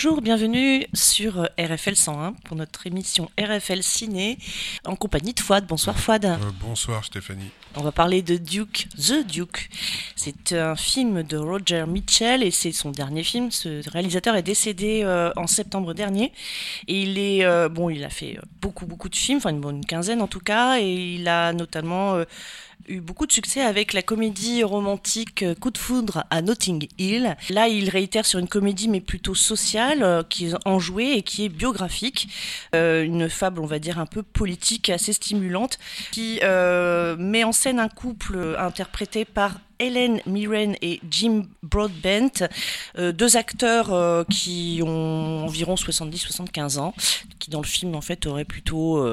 Bonjour, bienvenue sur RFL 101 pour notre émission RFL Ciné en compagnie de Fouad. Bonsoir Fouad. Euh, bonsoir Stéphanie. On va parler de Duke, The Duke. C'est un film de Roger Mitchell et c'est son dernier film. Ce réalisateur est décédé euh, en septembre dernier et il est euh, bon, il a fait beaucoup beaucoup de films, enfin une quinzaine en tout cas, et il a notamment eu beaucoup de succès avec la comédie romantique euh, Coup de foudre à Notting Hill. Là, il réitère sur une comédie mais plutôt sociale, euh, qui est enjouée et qui est biographique. Euh, une fable, on va dire, un peu politique, assez stimulante, qui met en scène un couple interprété par Helen Mirren et Jim Broadbent, deux acteurs qui ont environ 70-75 ans, qui dans le film en fait auraient plutôt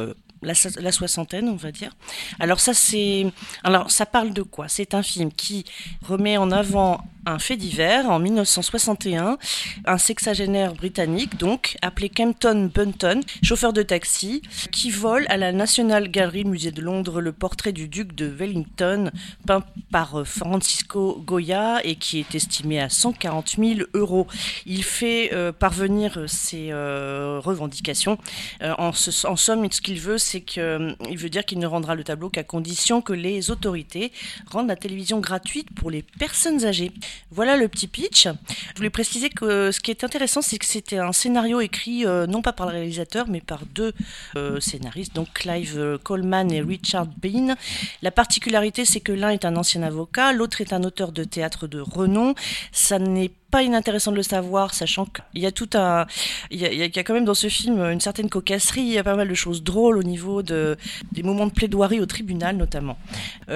la, soixantaine, on va dire. Alors ça, c'est, alors ça parle de quoi? C'est un film qui remet en avant un fait divers en 1961. Un sexagénaire britannique, donc, appelé Campton Bunton, chauffeur de taxi, qui vole à la National Gallery Musée de Londres le portrait du duc de Wellington, peint par euh, Francisco Goya et qui est estimé à 140 000 euros. Il fait euh, parvenir ses euh, revendications. en, en, somme, ce qu'il veut, c'est qu'il veut dire qu'il ne rendra le tableau qu'à condition que les autorités rendent la télévision gratuite pour les personnes âgées. Voilà le petit pitch. Je voulais préciser que ce qui est intéressant, c'est que c'était un scénario écrit euh, non pas par le réalisateur, mais par deux euh, scénaristes, donc Clive euh, Coleman et Richard Bean. La particularité, c'est que l'un est un ancien avocat, l'autre est un auteur de théâtre de renom. Ça n'est pas inintéressant de le savoir, sachant qu'il y a tout un, il y a, quand même dans ce film une certaine cocasserie, il y a pas mal de choses drôles au niveau de des moments de plaidoirie au tribunal notamment.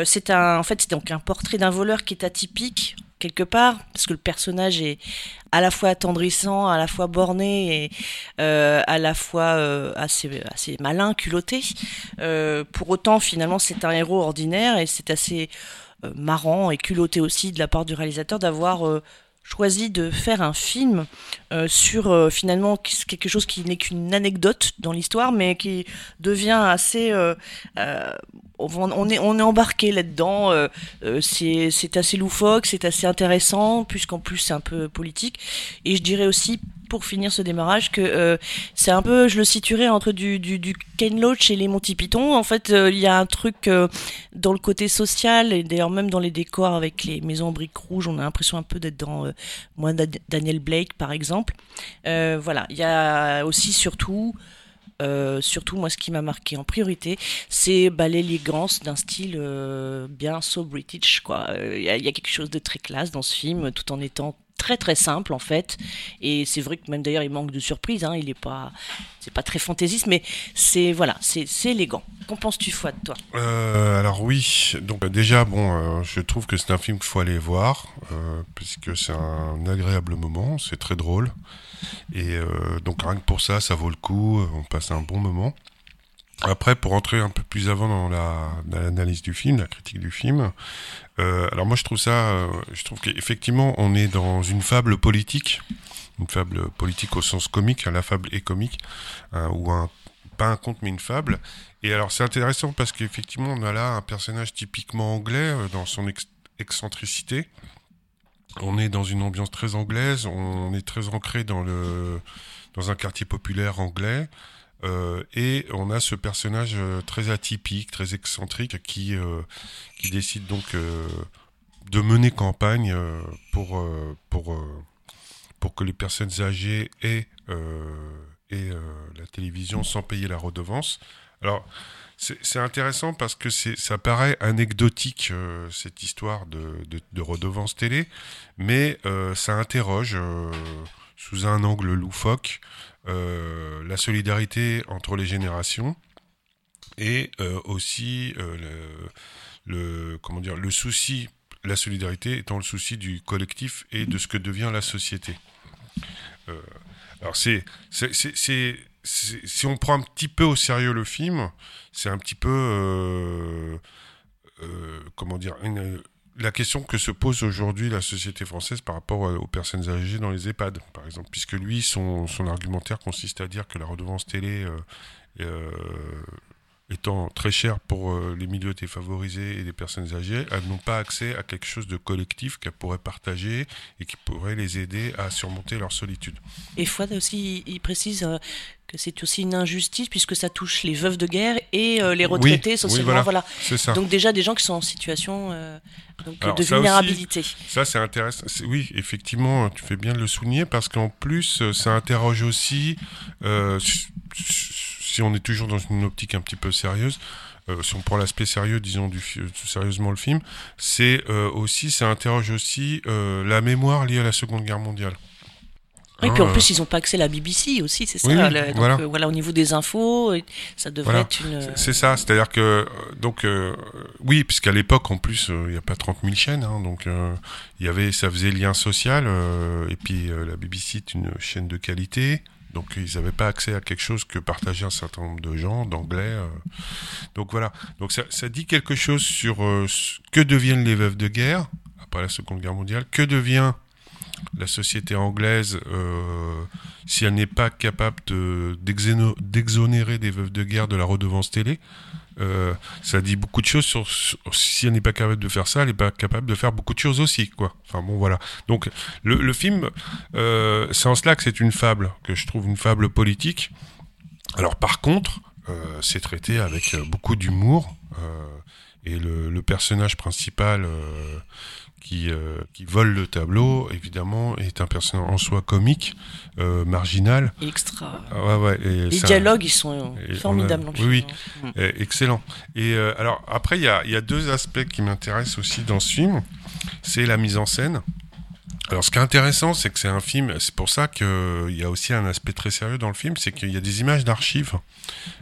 c'est un, en fait, c'est donc un portrait d'un voleur qui est atypique quelque part, parce que le personnage est à la fois attendrissant, à la fois borné et euh, à la fois euh, assez, assez malin, culotté. Euh, pour autant, finalement, c'est un héros ordinaire et c'est assez marrant et culotté aussi de la part du réalisateur d'avoir choisi de faire un film sur finalement quelque chose qui n'est qu'une anecdote dans l'histoire, mais qui devient assez on, est, embarqué là-dedans. Euh, euh, c'est assez loufoque, c'est assez intéressant, puisqu'en plus c'est un peu politique. Et je dirais aussi, pour finir ce démarrage, que euh, c'est un peu, je le situerais entre du, du, Ken Loach et les Monty Python. En fait, il y a un truc dans le côté social, et d'ailleurs même dans les décors avec les maisons en briques rouges, on a l'impression un peu d'être dans moi Daniel Blake par exemple. voilà, il y a aussi surtout euh, surtout, moi, ce qui m'a marqué en priorité, c'est bah, l'élégance d'un style euh, bien so British. Quoi. Il euh, y, a quelque chose de très classe dans ce film, tout en étant très très simple en fait. Et c'est vrai que même d'ailleurs il manque de surprise hein, il est pas c'est pas très fantaisiste mais c'est voilà c'est élégant. Qu'en penses-tu Fouad toi? Alors oui. Donc déjà bon je trouve que c'est un film qu'il faut aller voir puisque c'est un agréable moment c'est très drôle. Et euh, donc rien que pour ça, ça vaut le coup, on passe un bon moment. Après, pour entrer un peu plus avant dans l'analyse du film, la critique du film, euh, alors moi je trouve ça, euh, je trouve qu'effectivement on est dans une fable politique, une fable politique au sens comique, hein, la fable est comique, hein, ou un, pas un conte mais une fable. Et alors c'est intéressant parce qu'effectivement on a là un personnage typiquement anglais dans son excentricité, on est dans une ambiance très anglaise, on est très ancré dans le dans un quartier populaire anglais. Euh, et on a ce personnage euh, très atypique, très excentrique, qui, euh, qui décide donc de mener campagne pour, pour, pour que les personnes âgées aient, aient la télévision sans payer la redevance. Alors, c'est intéressant parce que ça paraît anecdotique, cette histoire de, redevance télé, mais ça interroge sous un angle loufoque la solidarité entre les générations et aussi le, comment dire, le souci, la solidarité étant le souci du collectif et de ce que devient la société. alors c'est si on prend un petit peu au sérieux le film, c'est un petit peu, euh, euh, comment dire, la question que se pose aujourd'hui la société française par rapport aux personnes âgées dans les EHPAD, par exemple, puisque lui, son, argumentaire consiste à dire que la redevance télé euh, étant très chères pour euh, les milieux défavorisés et les personnes âgées, elles n'ont pas accès à quelque chose de collectif qu'elles pourraient partager et qui pourrait les aider à surmonter leur solitude. Et Fouad aussi, il précise euh, que c'est aussi une injustice puisque ça touche les veuves de guerre et euh, les retraités Oui, oui, socialement. voilà. voilà. C'est ça. Donc déjà des gens qui sont en situation donc, Alors, de ça vulnérabilité. Ça, c'est intéressant. Oui, effectivement, tu fais bien de le souligner parce qu'en plus, ça interroge aussi, euh, s- s- si on est toujours dans une optique un petit peu sérieuse, euh, si on prend l'aspect sérieux, disons, du, fi- sérieusement le film, c'est euh, aussi, ça interroge aussi euh, la mémoire liée à la Seconde Guerre mondiale. Oui, Hein, puis en euh, plus ils n'ont pas accès à la BBC aussi, c'est ça. Oui, oui, le- donc, voilà. euh, voilà, au niveau des infos, euh, ça devrait Voilà. être une. C'est- ça, c'est-à-dire que euh, donc euh, oui, puisqu'à l'époque en plus euh, il n'y a pas 30 000 chaînes, hein, donc euh, il y avait, ça faisait lien social euh, et puis euh, la BBC est une chaîne de qualité, donc ils n'avaient pas accès à quelque chose que partageaient un certain nombre de gens, d'anglais. euh. donc voilà, donc ça, dit quelque chose sur euh, que deviennent les veuves de guerre après la Seconde Guerre mondiale, que devient la société anglaise euh, si elle n'est pas capable d'exonérer des veuves de guerre de la redevance télé? Euh, ça dit beaucoup de choses sur, si elle n'est pas capable de faire ça, elle n'est pas capable de faire beaucoup de choses aussi, quoi. Enfin bon, voilà. Donc le, film, euh, c'est en cela que c'est une fable, que je trouve une fable politique. Alors par contre, euh, c'est traité avec beaucoup d'humour et le, personnage principal qui, euh, qui vole le tableau, évidemment, est un personnage en soi comique, euh, marginal. Extra. Ah ouais, ouais, et Les dialogues, ils sont et formidables a- oui, film. hein. excellent. Et euh, alors après, il y a, y a deux aspects qui m'intéressent aussi dans ce film. C'est la mise en scène. Alors ce qui est intéressant, c'est que c'est un film, c'est pour ça qu'il y a aussi un aspect très sérieux dans le film, c'est qu'il y a des images d'archives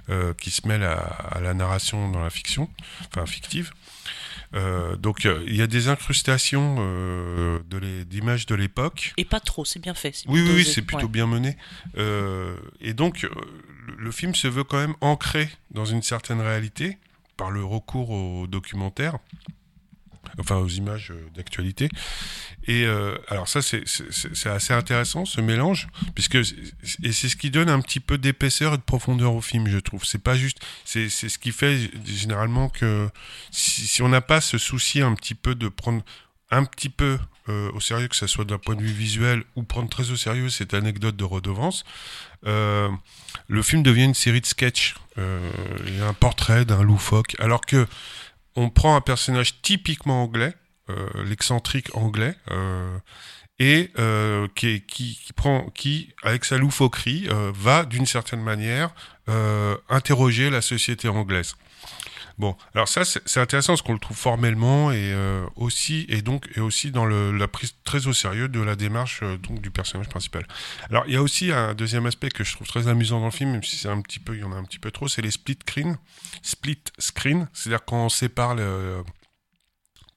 euh, qui se mêlent à, à la narration dans la fiction, enfin fictive. Euh, donc euh, il y a des incrustations euh, d'images de l'époque. Et pas trop, c'est bien fait. Oui, bien oui, c'est plutôt ouais. bien mené. Et donc, le- le film se veut quand même ancré dans une certaine réalité par le recours au documentaire, enfin aux images euh, d'actualité. Et euh, alors ça, c'est- assez intéressant ce mélange, puisque et c'est ce qui donne un petit peu d'épaisseur et de profondeur au film, je trouve. C'est pas juste, c'est ce qui fait généralement que si, si on n'a pas ce souci un petit peu de prendre un petit peu euh, au sérieux, que ce soit d'un point de vue visuel ou prendre très au sérieux cette anecdote de redevance, euh, le film devient une série de sketchs. Euh, un portrait d'un loufoque, alors que on prend un personnage typiquement anglais, euh, l'excentrique anglais, euh, et euh, qui, avec sa loufoquerie va d'une certaine manière interroger la société anglaise. Bon, alors ça c'est intéressant parce qu'on le trouve formellement et euh, aussi et donc et aussi dans le, la prise très au sérieux de la démarche euh, donc du personnage principal. Alors il y a aussi un deuxième aspect que je trouve très amusant dans le film, même si c'est un petit peu il y en a un petit peu trop, c'est les split screen, split screen, c'est-à-dire quand on sépare le,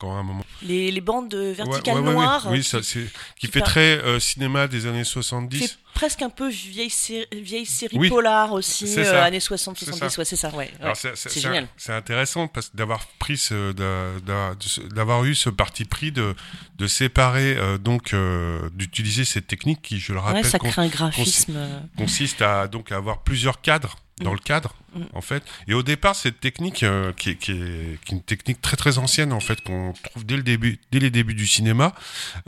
quand à un moment Les, les bandes verticales ouais, ouais, noires. oui, qui- ça c'est qui qui fait par- très euh, cinéma des années 70. fait presque un peu vieille série, vieille série Oui. polar aussi, euh, années 60, C'est 70, ça. ouais, c'est ça, ouais. Alors c'est- c'est c'est génial. C'est intéressant parce d'avoir pris ce, d'avoir eu ce parti pris de, de séparer euh, donc euh, d'utiliser cette technique qui, je le rappelle, ça crée un graphisme. euh, consiste à donc à avoir plusieurs cadres dans le cadre Mm. en fait. Et au départ, cette technique euh, qui, est, qui, est, qui est une technique très très ancienne en fait qu'on trouve dès le début, dès les débuts du cinéma.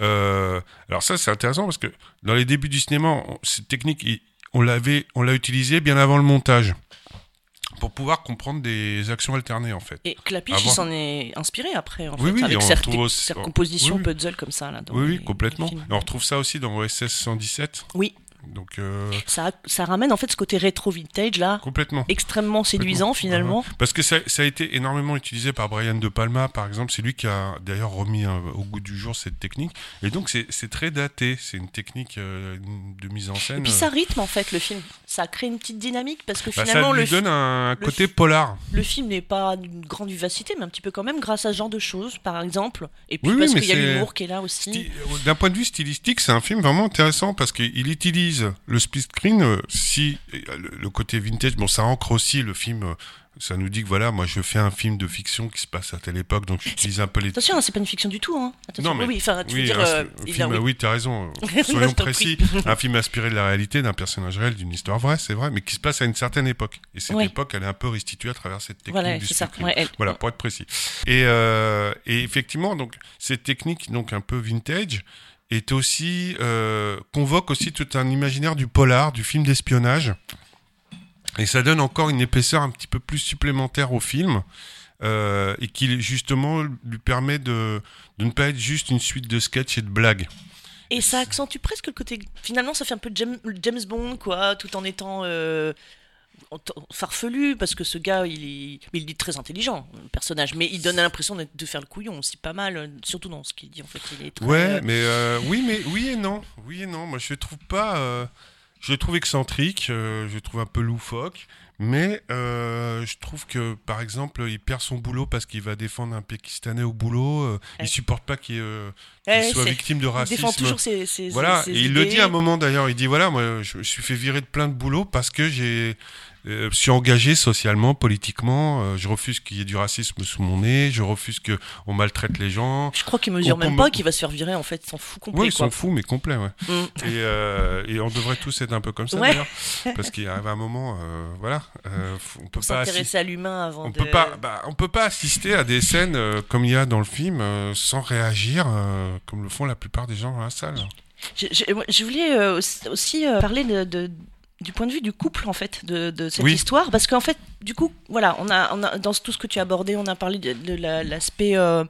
Euh, alors ça, c'est intéressant parce que dans les débuts du cinéma, on- cette technique, on l'avait, on l'a utilisée bien avant le montage pour pouvoir comprendre des actions alternées en fait. Et Clapiche, Avant- il s'en est inspiré après, en Oui, fait, oui, avec certaines, aussi- compositions oui, puzzle comme ça. Là, dans Oui, oui, les- complètement. Et on retrouve ça aussi dans OSS 117. Oui. Donc euh, Ça, ça ramène en fait ce côté rétro-vintage là, complètement. extrêmement séduisant finalement. Parce que ça, ça a été énormément utilisé par Brian De Palma, par exemple. C'est lui qui a d'ailleurs remis euh, au goût du jour cette technique. Et donc, c'est très daté. C'est une technique euh, de mise en scène. Et puis ça rythme en fait le film. Ça crée une petite dynamique parce que Bah, finalement ça lui le, donne un côté polar. le film n'est pas d'une grande vivacité, mais un petit peu quand même grâce à ce genre de choses, par exemple. Et puis Oui, parce qu'il y a l'humour qui est là aussi. D'un point de vue stylistique, c'est un film vraiment intéressant parce qu'il utilise le split screen, euh, si euh, le, côté vintage, bon, ça ancre aussi le film euh, ça nous dit que voilà, moi je fais un film de fiction qui se passe à telle époque, donc j'utilise un peu les. Attention, hein, c'est pas une fiction du tout. Hein. Attention. Non, mais- oui, enfin, tu veux Oui, dire. un- euh, film- a- oui. oui, t'as raison. Soyons précis. un film inspiré de la réalité, d'un personnage réel, d'une histoire vraie, c'est vrai, mais qui se passe à une certaine époque. Et cette époque, elle est un peu restituée à travers cette technique Voilà, du c'est ça. speed Ouais, elle- Voilà, pour être précis. Et, euh, et effectivement, donc cette technique, donc un peu vintage, est aussi euh, convoque aussi tout un imaginaire du polar, du film d'espionnage, et ça donne encore une épaisseur un petit peu plus supplémentaire au film. euh, et qui justement lui permet de, de ne pas être juste une suite de sketchs et de blagues. Et ça accentue presque le côté. Finalement, ça fait un peu James, Bond, quoi, tout en étant euh, farfelu, parce que ce gars, il est, il est très intelligent, le personnage, mais il donne l'impression de faire le couillon aussi pas mal, euh, surtout dans ce qu'il dit en fait. Il est très, Ouais, euh, mais euh, oui, mais oui et non, oui et non. Moi, je le trouve pas. euh, je le trouve excentrique. euh, je le trouve un peu loufoque. Mais euh, je trouve que, par exemple, il perd son boulot parce qu'il va défendre un Pakistanais au boulot. euh, Ouais. Il supporte pas qu'il euh, ouais, soit victime de il racisme. défend toujours ses, ses- Voilà, ses et il le dit à un moment d'ailleurs, il dit voilà, moi je me suis fait virer de plein de boulot parce que j'ai euh, suis engagé socialement, politiquement, euh, je refuse qu'il y ait du racisme sous mon nez, je refuse que on maltraite les gens. Je crois qu'il mesure même pas qu'il va se faire virer, en fait, s'en fout complet. Oui, sont fous, mais complets, ouais. Mm. Et, euh, et on devrait tous être un peu comme ça Ouais. d'ailleurs, parce qu'il arrive un moment, euh, voilà, euh, on peut pas assi- s'intéresser à l'humain avant on de. peut pas, bah, on peut pas assister à des scènes comme il y a dans le film sans réagir, comme le font la plupart des gens dans la salle. Je, je- je voulais aussi- parler de, de- du point de vue du couple en fait de, de cette Oui. histoire. Parce qu'en fait du coup voilà on a, on a dans tout ce que tu as abordé on a parlé de, de la- l'aspect euh,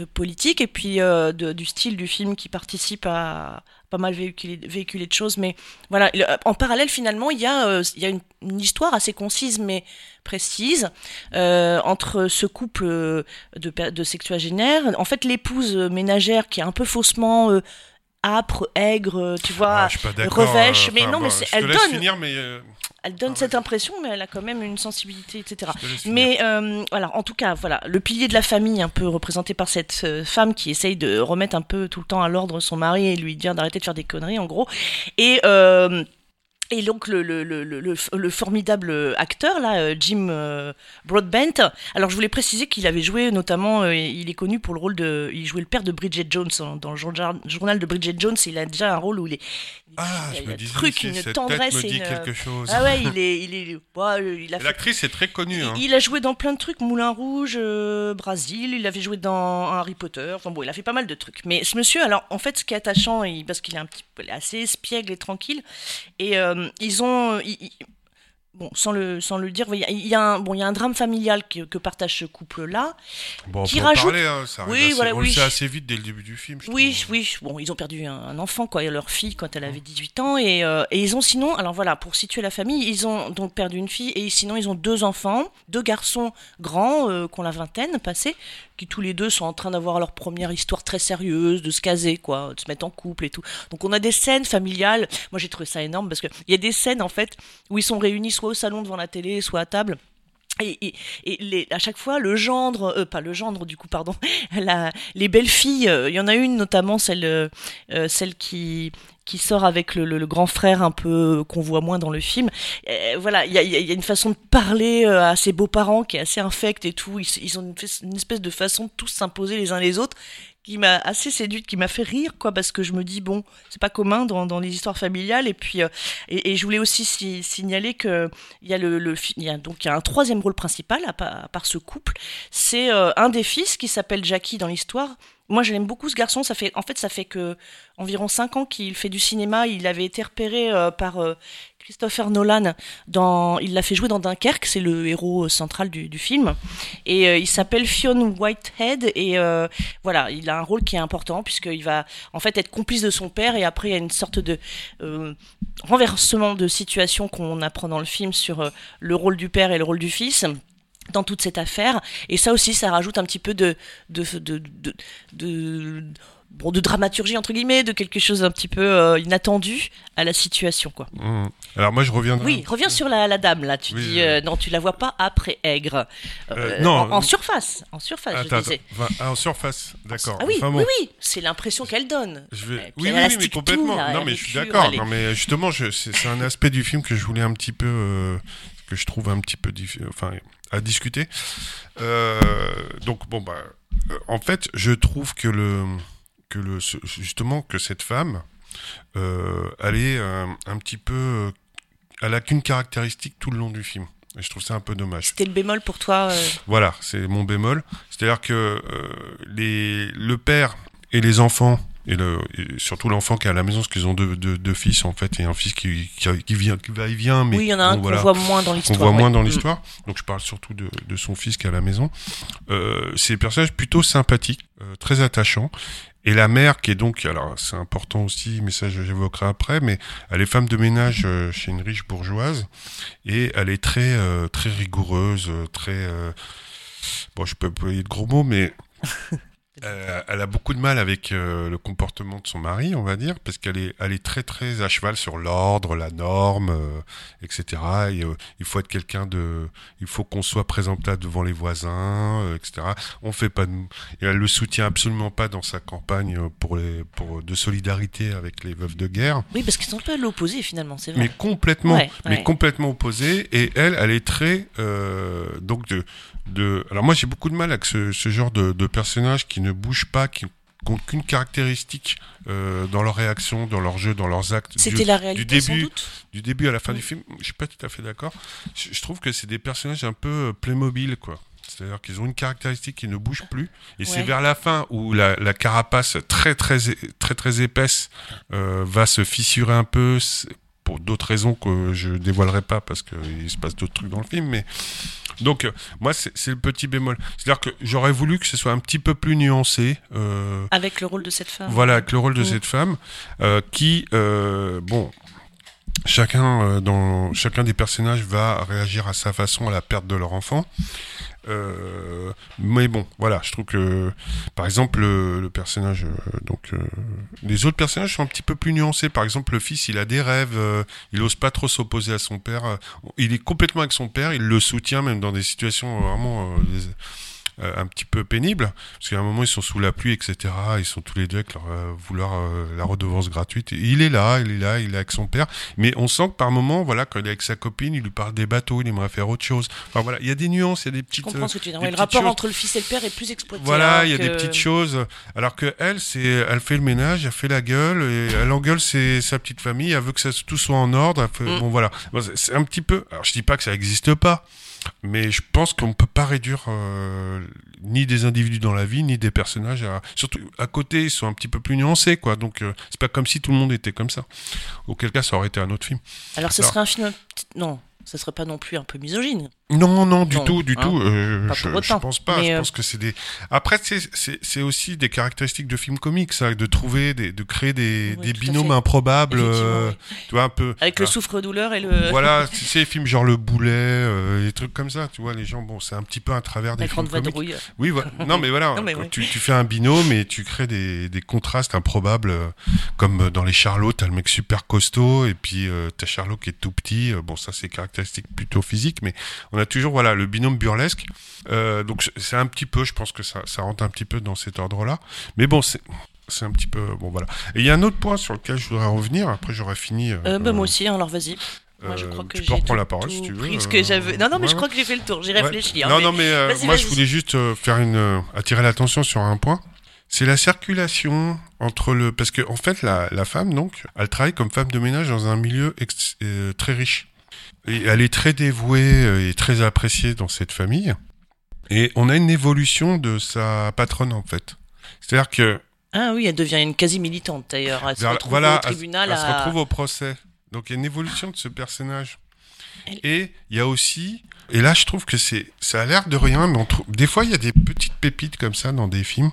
euh, politique et puis euh, de- du style du film qui participe à pas mal véhiculer, véhiculer de choses. Mais voilà le- en parallèle finalement il y a euh, il y a une, une histoire assez concise mais précise entre ce couple de, de sexuagénaires en fait l'épouse ménagère qui est un peu faussement âpre, aigre, euh, tu vois, Ah, revêche, euh, mais enfin, non, mais je te elle donne. finir, mais euh, elle donne Ah, cette vas-y. impression, mais elle a quand même une sensibilité, etc. Mais euh, voilà, en tout cas, voilà, le pilier de la famille, un peu représenté par cette euh, femme qui essaye de remettre un peu tout le temps à l'ordre son mari et lui dire d'arrêter de faire des conneries, en gros. Et euh, et donc le, le, le, le, le- le formidable acteur là, euh, Jim euh, Broadbent. Alors je voulais préciser qu'il avait joué notamment, euh, il est connu pour le rôle de, il jouait le père de Bridget Jones dans le journal de Bridget Jones. Il a déjà un rôle où il est, Ah, il a je me disais, truc, une cette tendresse tête me et dit une- quelque chose. ah ouais, il est, il est, ouais, il a Et fait L'actrice est très connue. Hein. il a joué dans plein de trucs, Moulin Rouge, euh, Brasil, il avait joué dans Harry Potter, enfin bon, il a fait pas mal de trucs. Mais ce monsieur, alors en fait, ce qui est attachant, parce qu'il est un petit peu assez espiègle et tranquille, et euh, ils ont. ils- ils- Bon, sans le, sans le dire, il y a- il y, a un, bon, il y a un drame familial que, que partage ce couple-là. Bon, on qui rajoute- parler, hein, ça Oui, assez- voilà, on oui. le sait assez vite dès le début du film. je Oui, trouve. oui, bon, ils ont perdu un, un enfant, quoi, leur fille quand elle avait 18 ans, et, euh, et ils ont sinon, alors voilà, pour situer la famille, ils ont donc perdu une fille, et sinon ils ont deux enfants, deux garçons grands, euh, qui ont la vingtaine passée, qui tous les deux sont en train d'avoir leur première histoire très sérieuse, de se caser, quoi, de se mettre en couple et tout. Donc on a des scènes familiales, moi j'ai trouvé ça énorme, parce qu'il y a des scènes, en fait, où ils sont réunis soit au salon devant la télé, soit à table, et, à chaque fois, le gendre, euh, pas le gendre du coup, pardon, les belles filles, euh, il y en a une notamment, celle, euh, celle qui, qui sort avec le, le- le grand frère un peu euh, qu'on voit moins dans le film. Euh, voilà, il y a, y a- une façon de parler euh, à ses beaux-parents qui est assez infecte et tout. Ils, ont une, espèce de façon de tous s'imposer les uns les autres qui m'a assez séduite, qui m'a fait rire, quoi, parce que je me dis, bon, c'est pas commun dans, dans les histoires familiales. Et puis, euh, et, je voulais aussi si- signaler que il y a le, le y a donc y a un troisième rôle principal à, à part ce couple. C'est euh, un des fils qui s'appelle Jackie dans l'histoire. Moi, j'aime beaucoup ce garçon. Ça fait, en fait, ça fait que environ cinq ans qu'il fait du cinéma. Il avait été repéré euh, par euh, Christopher Nolan. Dans, il l'a fait jouer dans Dunkerque. C'est le héros central du, film. Et euh, il s'appelle Fionn Whitehead. Et euh, voilà, il a un rôle qui est important puisqu'il va en fait être complice de son père. Et après, il y a une sorte de euh, renversement de situation qu'on apprend dans le film sur euh, le rôle du père et le rôle du fils dans toute cette affaire. Et ça aussi, ça rajoute un petit peu de, de, de, de, de- bon, de dramaturgie, entre guillemets, de quelque chose un petit peu euh, inattendu à la situation. quoi. Mmh. Alors moi je reviendrai. Oui, reviens sur la, la dame, là. Tu Oui, dis, euh, non, tu la vois pas après Aigre. Euh, non, en, en surface, en surface, je Attends, disais. attends. Enfin, ah, en surface, d'accord. Ah oui, Enfin, bon. oui, oui, c'est l'impression qu'elle donne. Je vais... Oui, oui, oui, mais tout, complètement. là, non, mais je suis d'accord. Non, mais justement, je... c'est un aspect du film que je voulais un petit peu, que je trouve un petit peu diffi- enfin à discuter. Euh, donc bon bah, euh, en fait, je trouve que le que le justement que cette femme, euh, elle est un petit peu, elle a qu'une caractéristique tout le long du film. Et je trouve ça un peu dommage. C'était le bémol pour toi. euh, Voilà, c'est mon bémol. C'est-à-dire que les, le père et les enfants, et, le, et surtout l'enfant qui est à la maison, parce qu'ils ont deux, deux, deux fils en fait, et un fils qui, qui, qui vient, qui va et vient, mais oui, il y en a un qu'on voilà, voit moins dans l'histoire. voit moins dans Mm. l'histoire. Donc je parle surtout de, de son fils qui est à la maison. Euh, c'est des personnages plutôt sympathiques, euh, très attachants. Et la mère, qui est donc, alors c'est important aussi, mais ça j'évoquerai après, mais elle est femme de ménage euh, chez une riche bourgeoise et elle est très euh, très rigoureuse, euh, très euh, bon, je peux employer de gros mots, mais euh, elle a beaucoup de mal avec euh, le comportement de son mari, on va dire, parce qu'elle est elle est très très à cheval sur l'ordre, la norme, euh, etc. Et, il faut être quelqu'un de, il faut qu'on soit présentable devant les voisins, etc. On fait pas de, et elle le soutient absolument pas dans sa campagne pour les, pour de solidarité avec les veuves de guerre, Oui, parce qu'ils sont un peu à l'opposé finalement, c'est vrai. mais complètement, Ouais, mais complètement opposée. Et elle, elle est très, euh, donc de, de. Alors moi, j'ai beaucoup de mal avec ce, ce genre de, de personnages qui ne bougent pas, qui n'ont qu'une caractéristique euh, dans leur réaction, dans leur jeu, dans leurs actes. C'était Du- la réalité sans début- doute. du début à la fin du film, je suis pas tout à fait d'accord. Je, je trouve que c'est des personnages un peu euh, Playmobil, quoi. C'est-à-dire qu'ils ont une caractéristique qui ne bouge plus. Et c'est vers la fin où la, la carapace très très très très épaisse euh, va se fissurer un peu pour d'autres raisons que je dévoilerai pas parce qu'il se passe d'autres trucs dans le film. Mais donc euh, moi c'est le petit bémol. C'est-à-dire que j'aurais voulu que ce soit un petit peu plus nuancé. euh, Avec le rôle de cette femme. voilà, avec le rôle de Mm. cette femme, euh, qui, bon, chacun, dans, chacun des personnages va réagir à sa façon à la perte de leur enfant. Euh, mais bon, voilà, je trouve que, par exemple, le, personnage, euh, donc, euh, les autres personnages sont un petit peu plus nuancés. Par exemple, le fils, il a des rêves, il ose pas trop s'opposer à son père. il est complètement avec son père, il le soutient même dans des situations vraiment euh, un petit peu pénibles. Parce qu'à un moment, ils sont sous la pluie, etc. Ils sont tous les deux avec leur euh, vouloir euh, la redevance gratuite. Et il est là, il est là, il est avec son père. Mais on sent que par moment, voilà, quand il est avec sa copine, il lui parle des bateaux, il aimerait faire autre chose. Enfin voilà, il y a des nuances, il y a des Je petites. comprends euh, ce que tu des Ouais, le rapport choses. entre le fils et le père est plus exploité. Voilà, il y a des petites choses. Alors que elle, c'est, elle fait le ménage, elle fait la gueule, et elle engueule ses, sa petite famille, elle veut que ça, tout soit en ordre. fait- Mm. Bon voilà, Bon, c'est- un petit peu. Alors je dis pas que ça n'existe pas, mais je pense qu'on peut pas réduire euh, ni des individus dans la vie, ni des personnages. À... Surtout à côté, ils sont un petit peu plus nuancés, quoi. Donc euh, c'est pas comme si tout le monde était comme ça. Auquel cas, ça aurait été un autre film. Alors ce Alors- serait un film. Non, ce serait pas non plus un peu misogyne. Non, non, du Non, tout, du hein, tout. euh, je, je pense pas. mais, Je euh, pense que c'est des. Après, c'est- aussi des caractéristiques de films comiques, ça, de trouver, des, de créer des, Oui, des à binômes improbables. Euh, oui. Tu vois un peu. Avec le souffre-douleur et le. Voilà, tu sais, les films genre Le Boulet, euh, des trucs comme ça. Tu vois, les gens, bon, c'est un petit peu un travers des La films comiques. vadrouille. Oui, voilà. Non, mais voilà. Non, mais quand ouais. tu, tu fais un binôme et tu crées des, des contrastes improbables, euh, comme dans les Charlots, t'as le mec super costaud et puis euh, t'as Charlot qui est tout petit. Euh, Bon, ça c'est caractéristique plutôt physique, mais on a toujours voilà le binôme burlesque. Euh, donc c'est- un petit peu, je pense que ça, ça rentre un petit peu dans cet ordre-là. Mais bon, c'est c'est un petit peu bon voilà. Et il y a un autre point sur lequel je voudrais revenir. Après, j'aurais fini. euh, Euh, bah, moi aussi, hein, alors vas-y. Moi, je crois que tu peux reprendre la parole si tu veux. que. Non, non, mais ouais, je crois que j'ai fait le tour. J'ai Ouais. réfléchi. hein, non, mais- non, mais euh, moi, je voulais juste euh, faire une euh, attirer l'attention sur un point. C'est la circulation entre le parce que en fait la, la femme donc elle travaille comme femme de ménage dans un milieu très riche et elle est très dévouée euh, et très appréciée dans cette famille et on a une évolution de sa patronne en fait. C'est-à-dire que Ah oui, elle devient une quasi militante d'ailleurs. Elle se retrouve voilà, au tribunal elle, elle se retrouve au procès. Donc il y a une évolution de ce personnage. Et il y a aussi, et là je trouve que c'est, ça a l'air de rien, mais on trouve, des fois il y a des petites pépites comme ça dans des films.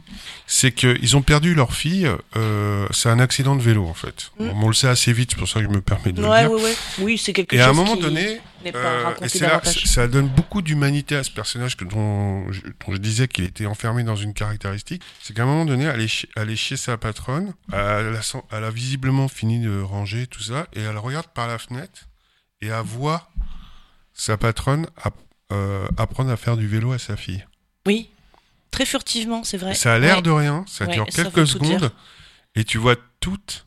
C'est qu'ils ont perdu leur fille, euh, c'est un accident de vélo en fait. Mm. Bon, on le sait assez vite, c'est pour ça que je me permets de Ouais, le dire. ouais, ouais. Oui, c'est quelque Et chose à un moment donné, euh, et là, ça donne beaucoup d'humanité à ce personnage que, dont, je, dont je disais qu'il était enfermé dans une caractéristique. C'est qu'à un moment donné, elle est, chez, elle est chez sa patronne, elle a, sen- elle a visiblement fini de ranger tout ça, et elle regarde par la fenêtre et elle voit sa patronne app- euh, apprendre à faire du vélo à sa fille. Oui, très furtivement, c'est vrai. Ça a l'air Ouais. de rien, ça Ouais, dure quelques secondes, et tu vois toute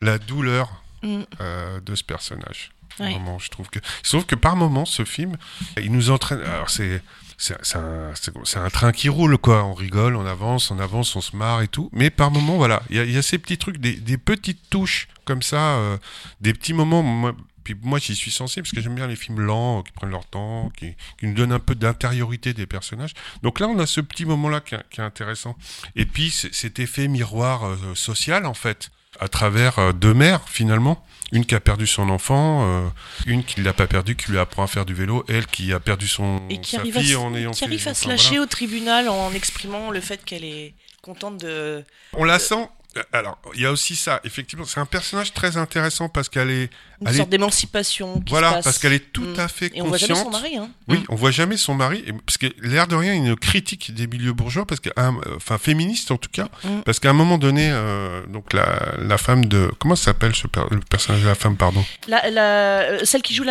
la douleur Mm. euh, de ce personnage. Ouais. Vraiment, je trouve que. Sauf que par moment, ce film, il nous entraîne. Alors, c'est. C'est un, train qui roule, quoi. On rigole, on avance, on avance, on se marre et tout. Mais par moment, voilà, il y a, il y a ces petits trucs, des, des petites touches comme ça, euh, des petits moments. Moi, puis moi, j'y suis sensible parce que j'aime bien les films lents, qui prennent leur temps, qui, qui nous donnent un peu d'intériorité des personnages. Donc là, on a ce petit moment-là qui, est- qui est intéressant. Et puis, cet effet miroir euh, social, en fait, à travers euh, deux mères, finalement. Une qui a perdu son enfant, euh, une qui ne l'a pas perdu, qui lui apprend à faire du vélo, elle qui a perdu son Et qui sa arrive, à, fille se- en ayant qui arrive à se lâcher voilà. au tribunal en exprimant le fait qu'elle est contente de. On la sent. Alors, il y a aussi ça. Effectivement, c'est un personnage très intéressant parce qu'elle est, Une sorte d'émancipation voilà, se passe. parce qu'elle est tout Mm. à fait Et on voit jamais consciente. son mari. Hein. Oui, Mm. on voit jamais son mari, parce que l'air de rien, une critique des milieux bourgeois, parce que, euh, enfin féministe en tout cas, Mm. parce qu'à un moment donné, euh, donc la, la femme de, comment s'appelle ce per- le personnage de la femme, pardon? La, la- euh, celle qui joue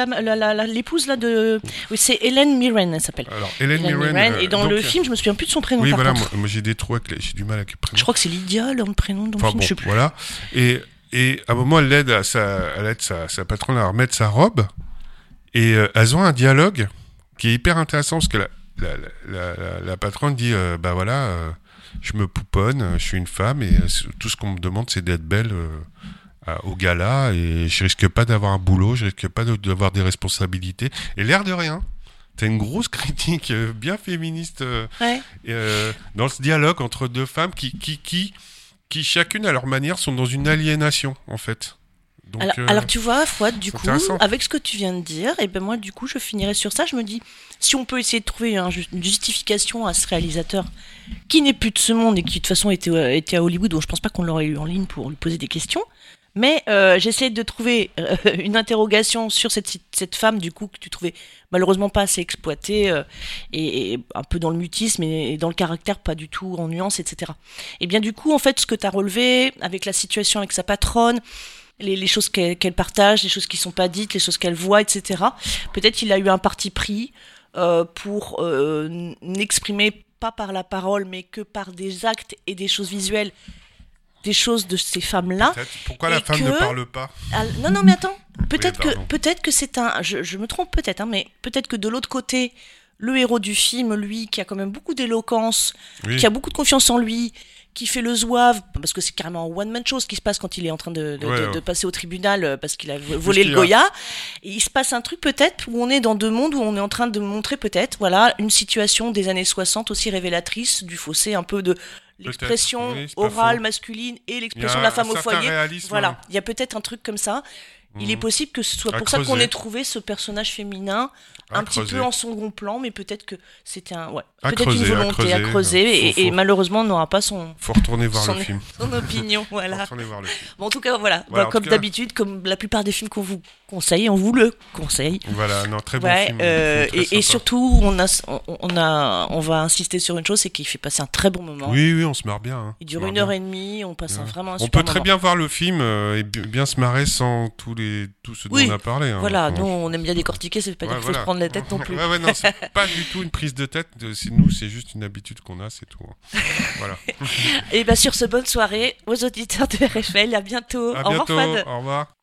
l'épouse là de. Oui, c'est Hélène Mirren, elle s'appelle. Alors Hélène Hélène Mirren. Mirren. euh, Et dans donc, le euh, film, je me souviens plus de son prénom. oui, par voilà, contre. moi, moi, j'ai des trous j'ai du mal avec les prénoms. Je crois que c'est Lydia, le prénom dans le film. bon, je sais plus. voilà. Et, et à un moment, elle aide, à sa, elle aide sa, sa patronne à remettre sa robe. Et euh, elles ont un dialogue qui est hyper intéressant parce que la, la, la, la- la patronne dit euh, Bah voilà, euh, je me pouponne, euh, je suis une femme et tout ce qu'on me demande, c'est d'être belle à- au gala et je risque pas d'avoir un boulot, je risque pas de- d'avoir des responsabilités. Et l'air de rien. T'as une grosse critique bien féministe Ouais. euh, dans ce dialogue entre deux femmes qui, qui, qui, qui, chacune à leur manière, sont dans une aliénation, en fait. Donc, Alors, euh, alors, tu vois, Fouad, du coup, avec ce que tu viens de dire, et ben moi, du coup, je finirai sur ça. Je me dis, si on peut essayer de trouver un une justification à ce réalisateur qui n'est plus de ce monde et qui de toute façon était, euh, était à Hollywood, donc je pense pas qu'on l'aurait eu en ligne pour lui poser des questions. Mais euh, j'essaie de trouver euh, une interrogation sur cette, cette femme, du coup, que tu trouvais malheureusement pas assez exploitée euh, et, un peu dans le mutisme et, dans le caractère, pas du tout en nuance, etc. Et bien, du coup, en fait, ce que tu as relevé avec la situation avec sa patronne, les, choses qu'elle partage, les choses qui sont pas dites, les choses qu'elle voit, etc. Peut-être il a eu un parti pris pour n'exprimer pas par la parole, mais que par des actes et des choses visuelles, des choses de ces femmes-là. Pourquoi la femme ne que- parle pas Ah, non, non, mais attends. Peut-être que, peut-être que c'est un. Je, je me trompe peut-être, hein, mais peut-être que de l'autre côté, le héros du film, lui, qui a quand même beaucoup d'éloquence, Oui. qui a beaucoup de confiance en lui, qui fait le zouave, parce que c'est carrément un one-man show ce qui se passe quand il est en train de, de- Ouais, de- ouais. de passer au tribunal euh, parce qu'il a vo- volé le a. Goya. Et il se passe un truc peut-être où on est dans deux mondes, où on est en train de montrer peut-être, voilà, une situation des années 60 aussi révélatrice du fossé un peu de l'expression oui, orale faux. masculine et l'expression de la femme au foyer. réalisme, Voilà, il y a peut-être un truc comme ça. Il Mhm. est possible que ce soit À pour ça qu'on ait trouvé ce personnage féminin À un petit peu en second plan, mais peut-être que c'était un, ouais, peut-être une à volonté à creuser. et, Faut- et faut- malheureusement on n'aura pas son, Faut retourner voir le film. son opinion, Faut voilà. retourner voir le film. Bon, en tout cas, voilà, Voilà, Bah, comme d'habitude, comme la plupart des films qu'on vous conseille, on vous le conseille. Voilà, non, très bon Ouais, film. euh, film très et, surtout, on a, on, on a, on va insister sur une chose, c'est qu'il fait passer un très bon moment. Oui, oui, on se marre bien. hein. Il On dure une heure et demie, on passe un, vraiment un On super peut très moment. bien voir le film euh, et bi- bien se marrer sans tous les tout ce dont Oui, on a parlé. hein. Voilà, nous on aime bien décortiquer, ça veut pas Ouais, dire qu'il faut voilà. se prendre la tête non plus. Ouais, ouais, non, c'est pas du tout une prise de tête. C'est nous, c'est juste une habitude qu'on a, c'est tout. hein. Voilà. Et bien sur ce, bonne soirée aux auditeurs de RFL, à bientôt. À Au revoir bientôt. Fad. Au revoir.